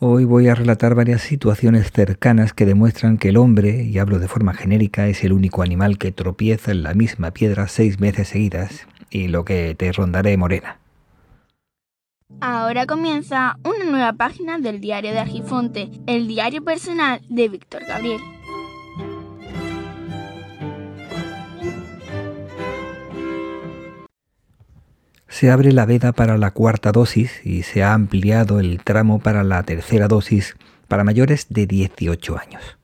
Hoy voy a relatar varias situaciones cercanas que demuestran que el hombre, y hablo de forma genérica, es el único animal que tropieza en la misma piedra seis veces seguidas, y lo que te rondaré morena. Ahora comienza una nueva página del diario de Argifonte, el diario personal de Víctor Gabriel. Se abre la veda para la cuarta dosis y se ha ampliado el tramo para la tercera dosis para mayores de 18 años.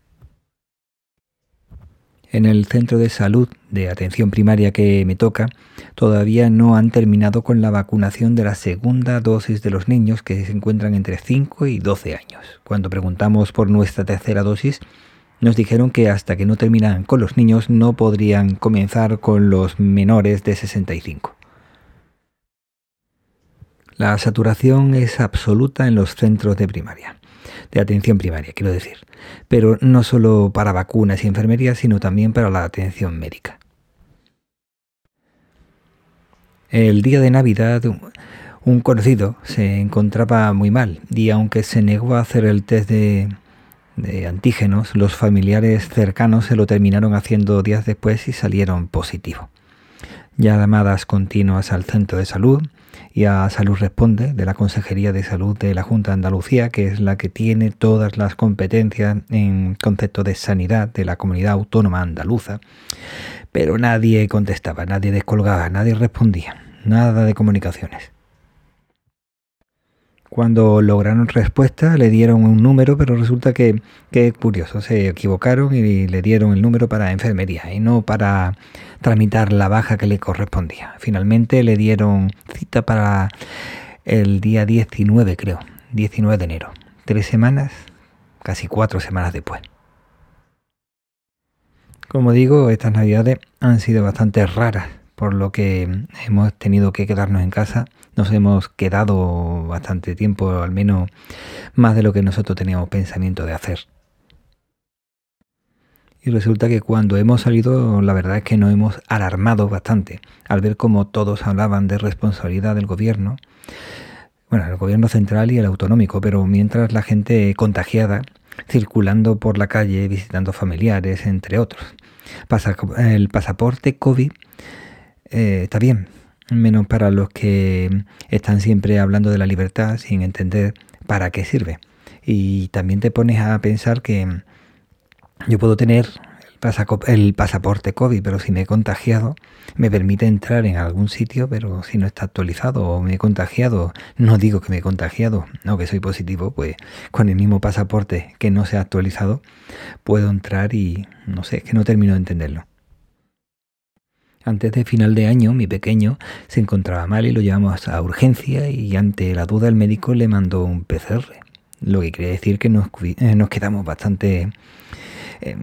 En el centro de salud de atención primaria que me toca, todavía no han terminado con la vacunación de la segunda dosis de los niños que se encuentran entre 5 y 12 años. Cuando preguntamos por nuestra tercera dosis, nos dijeron que hasta que no terminan con los niños no podrían comenzar con los menores de 65. La saturación es absoluta en los centros de primaria, de atención primaria, quiero decir, pero no solo para vacunas y enfermería, sino también para la atención médica. El día de Navidad, un conocido se encontraba muy mal y aunque se negó a hacer el test de, de antígenos, los familiares cercanos se lo terminaron haciendo días después y salieron positivos. Llamadas continuas al centro de salud, y a Salud Responde de la Consejería de Salud de la Junta de Andalucía, que es la que tiene todas las competencias en concepto de sanidad de la comunidad autónoma andaluza. Pero nadie contestaba, nadie descolgaba, nadie respondía, nada de comunicaciones. Cuando lograron respuesta le dieron un número, pero resulta que, que curioso, se equivocaron y le dieron el número para enfermería y no para tramitar la baja que le correspondía. Finalmente le dieron cita para el día 19, creo, 19 de enero. Tres semanas, casi cuatro semanas después. Como digo, estas navidades han sido bastante raras, por lo que hemos tenido que quedarnos en casa nos hemos quedado bastante tiempo, al menos más de lo que nosotros teníamos pensamiento de hacer. Y resulta que cuando hemos salido, la verdad es que nos hemos alarmado bastante al ver cómo todos hablaban de responsabilidad del gobierno, bueno, el gobierno central y el autonómico, pero mientras la gente contagiada circulando por la calle, visitando familiares, entre otros. el pasaporte COVID eh, está bien, menos para los que están siempre hablando de la libertad sin entender para qué sirve. Y también te pones a pensar que yo puedo tener el pasaporte COVID, pero si me he contagiado, me permite entrar en algún sitio, pero si no está actualizado o me he contagiado, no digo que me he contagiado, no que soy positivo, pues con el mismo pasaporte que no se ha actualizado, puedo entrar y no sé, es que no termino de entenderlo. Antes de final de año, mi pequeño se encontraba mal y lo llevamos a urgencia y ante la duda el médico le mandó un PCR, lo que quiere decir que nos, eh, quedamos bastante eh,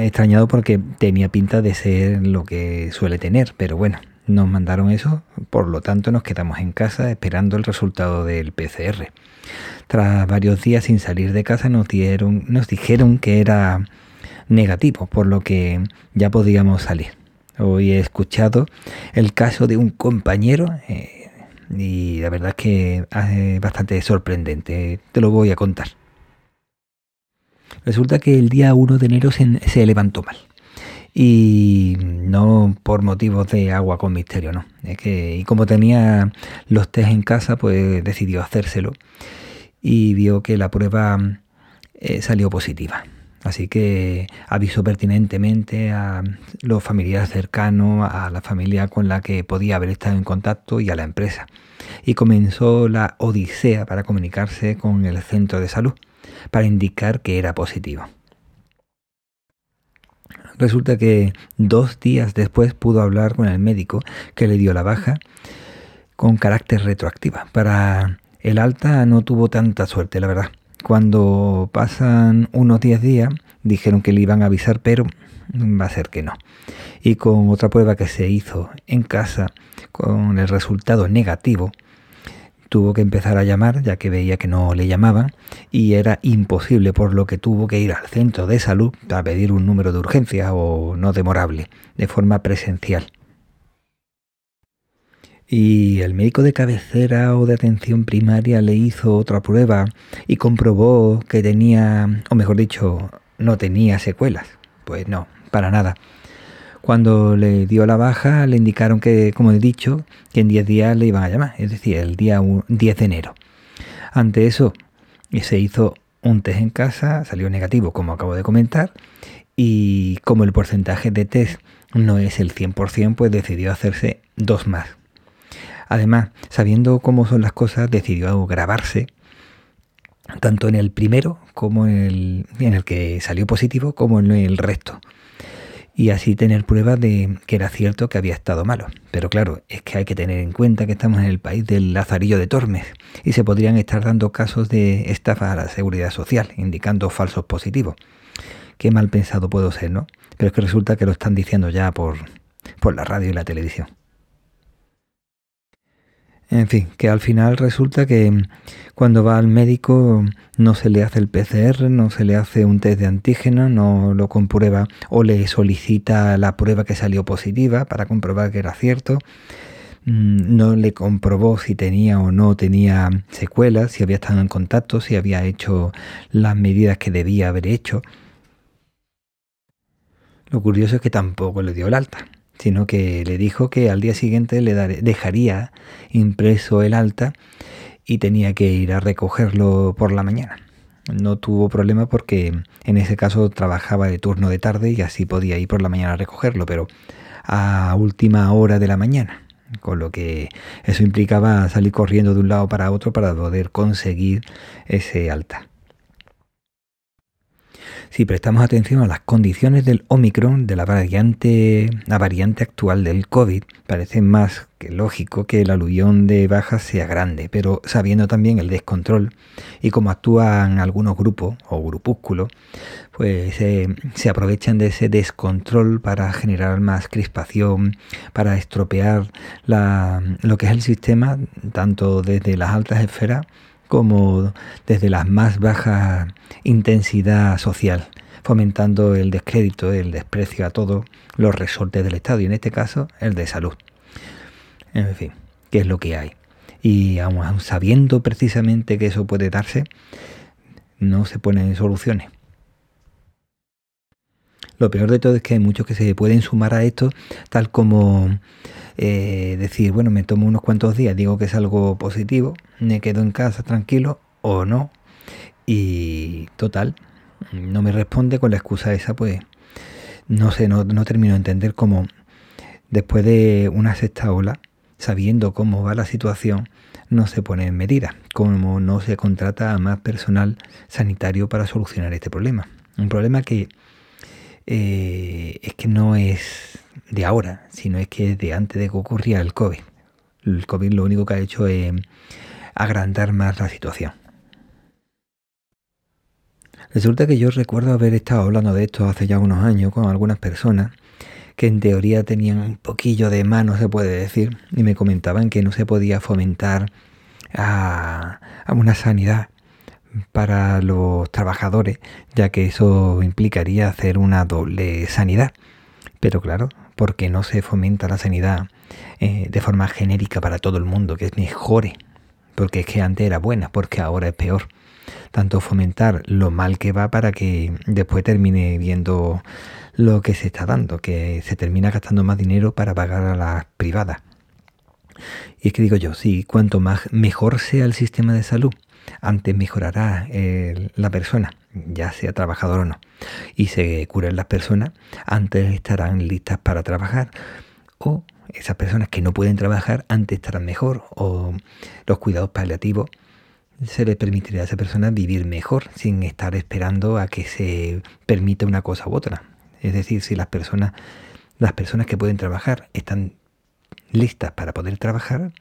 extrañados porque tenía pinta de ser lo que suele tener, pero bueno, nos mandaron eso, por lo tanto nos quedamos en casa esperando el resultado del PCR. Tras varios días sin salir de casa nos, dieron, nos dijeron que era negativo, por lo que ya podíamos salir. Hoy he escuchado el caso de un compañero eh, y la verdad es que es eh, bastante sorprendente. Te lo voy a contar. Resulta que el día 1 de enero se, levantó mal. Y no por motivos de agua con misterio, no. Es y como tenía los test en casa, pues decidió hacérselo. Y vio que la prueba eh, salió positiva. Así que avisó pertinentemente a los familiares cercanos, a la familia con la que podía haber estado en contacto y a la empresa. Y comenzó la odisea para comunicarse con el centro de salud, para indicar que era positivo. Resulta que dos días después pudo hablar con el médico que le dio la baja con carácter retroactiva. Para el alta no tuvo tanta suerte, la verdad cuando pasan unos 10 días, dijeron que le iban a avisar, pero va a ser que no. Y con otra prueba que se hizo en casa, con el resultado negativo, tuvo que empezar a llamar, ya que veía que no le llamaban, y era imposible, por lo que tuvo que ir al centro de salud a pedir un número de urgencia o no demorable, de forma presencial. Y el médico de cabecera o de atención primaria le hizo otra prueba y comprobó que tenía, o mejor dicho, no tenía secuelas. Pues no, para nada. Cuando le dio la baja, le indicaron que, como he dicho, que en 10 días le iban a llamar, es decir, el día 10 de enero. Ante eso, se hizo un test en casa, salió negativo, como acabo de comentar, y como el porcentaje de test no es el 100%, pues decidió hacerse dos más. Además, sabiendo cómo son las cosas, decidió grabarse tanto en el primero como en el, en el que salió positivo como en el resto y así tener pruebas de que era cierto que había estado malo. Pero claro, es que hay que tener en cuenta que estamos en el país del Lazarillo de Tormes y se podrían estar dando casos de estafa a la seguridad social, indicando falsos positivos. Qué mal pensado puedo ser, ¿no? Pero es que resulta que lo están diciendo ya por, por la radio y la televisión. En fin, que al final resulta que cuando va al médico no se le hace el PCR, no se le hace un test de antígeno, no lo comprueba o le solicita la prueba que salió positiva para comprobar que era cierto. Mm, no le comprobó si tenía o no tenía secuelas, si había estado en contacto, si había hecho las medidas que debía haber hecho. Lo curioso es que tampoco le dio el alta sino que le dijo que al día siguiente le dejaría impreso el alta y tenía que ir a recogerlo por la mañana. No tuvo problema porque en ese caso trabajaba de turno de tarde y así podía ir por la mañana a recogerlo, pero a última hora de la mañana, con lo que eso implicaba salir corriendo de un lado para otro para poder conseguir ese alta. Si prestamos atención a las condiciones del Omicron, de la variante, la variante actual del COVID, parece más que lógico que el aluvión de bajas sea grande, pero sabiendo también el descontrol y cómo actúan algunos grupos o grupúsculos, pues eh, se aprovechan de ese descontrol para generar más crispación, para estropear lo que es el sistema, tanto desde las altas esferas como desde la más baja intensidad social, fomentando el descrédito, el desprecio a todos los resortes del Estado y en este caso el de salud. En fin, ¿qué es lo que hay? Y aun sabiendo precisamente que eso puede darse, no se ponen soluciones. Lo peor de todo es que hay muchos que se pueden sumar a esto, tal como eh, decir, bueno, me tomo unos cuantos días, digo que es algo positivo, me quedo en casa tranquilo o no. Y total, no me responde con la excusa esa, pues no sé, no, no termino de entender cómo después de una sexta ola, sabiendo cómo va la situación, no se pone en medida, como no se contrata a más personal sanitario para solucionar este problema. Un problema que eh, es que no es de ahora, sino es que de antes de que ocurriera el COVID. El COVID lo único que ha hecho es agrandar más la situación. Resulta que yo recuerdo haber estado hablando de esto hace ya unos años con algunas personas que en teoría tenían un poquillo de mano, se puede decir, y me comentaban que no se podía fomentar a una sanidad para los trabajadores, ya que eso implicaría hacer una doble sanidad. Pero claro, porque no se fomenta la sanidad eh, de forma genérica para todo el mundo, que es mejore, porque es que antes era buena, porque ahora es peor. Tanto fomentar lo mal que va para que después termine viendo lo que se está dando, que se termina gastando más dinero para pagar a las privadas. Y es que digo yo, sí, cuanto más mejor sea el sistema de salud, antes mejorará eh, la persona, ya sea trabajador o no, y se curen las personas, antes estarán listas para trabajar, o esas personas que no pueden trabajar, antes estarán mejor, o los cuidados paliativos se les permitirá a esa persona vivir mejor sin estar esperando a que se permita una cosa u otra. Es decir, si las personas, las personas que pueden trabajar están listas para poder trabajar,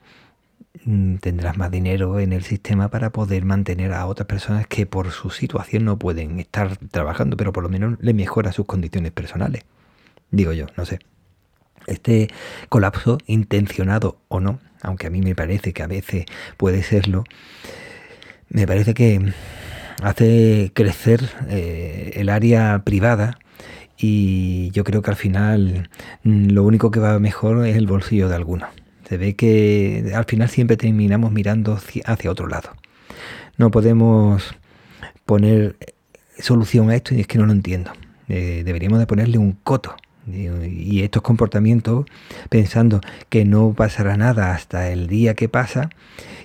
Mm, tendrás más dinero en el sistema para poder mantener a otras personas que por su situación no pueden estar trabajando, pero por lo menos le mejora sus condiciones personales. Digo yo, no sé. Este colapso, intencionado o no, aunque a mí me parece que a veces puede serlo, me parece que hace crecer eh, el área privada y yo creo que al final mm, lo único que va mejor es el bolsillo de algunos Se ve que al final siempre terminamos mirando hacia otro lado. No podemos poner solución a esto y es que no lo entiendo. Eh, deberíamos de ponerle un coto. Y estos comportamientos, pensando que no pasará nada hasta el día que pasa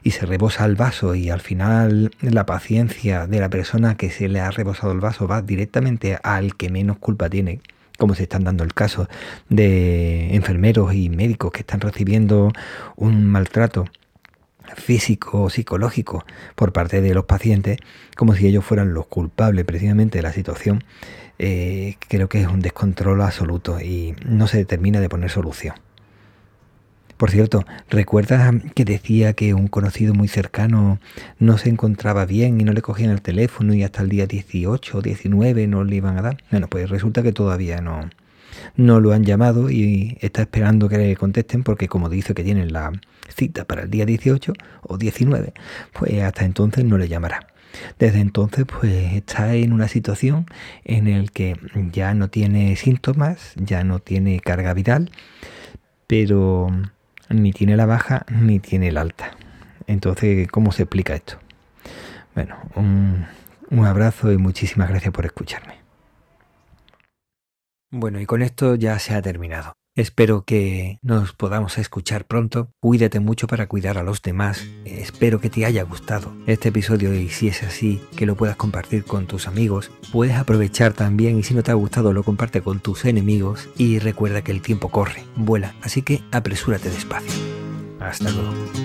y se rebosa el vaso y al final la paciencia de la persona que se le ha rebosado el vaso va directamente al que menos culpa tiene, como se están dando el caso de enfermeros y médicos que están recibiendo un maltrato físico o psicológico por parte de los pacientes, como si ellos fueran los culpables precisamente de la situación, eh, creo que es un descontrol absoluto y no se termina de poner solución. Por cierto, ¿recuerdas que decía que un conocido muy cercano no se encontraba bien y no le cogían el teléfono y hasta el día 18 o 19 no le iban a dar? Bueno, pues resulta que todavía no, no lo han llamado y está esperando que le contesten porque como dice que tienen la cita para el día 18 o 19, pues hasta entonces no le llamará. Desde entonces pues está en una situación en el que ya no tiene síntomas, ya no tiene carga viral, pero ni tiene la baja ni tiene la alta. Entonces, ¿cómo se explica esto? Bueno, un, un abrazo y muchísimas gracias por escucharme. Bueno, y con esto ya se ha terminado. Espero que nos podamos escuchar pronto. Cuídate mucho para cuidar a los demás. Espero que te haya gustado este episodio y si es así, que lo puedas compartir con tus amigos. Puedes aprovechar también y si no te ha gustado lo comparte con tus enemigos y recuerda que el tiempo corre, vuela, así que apresúrate despacio. Hasta luego.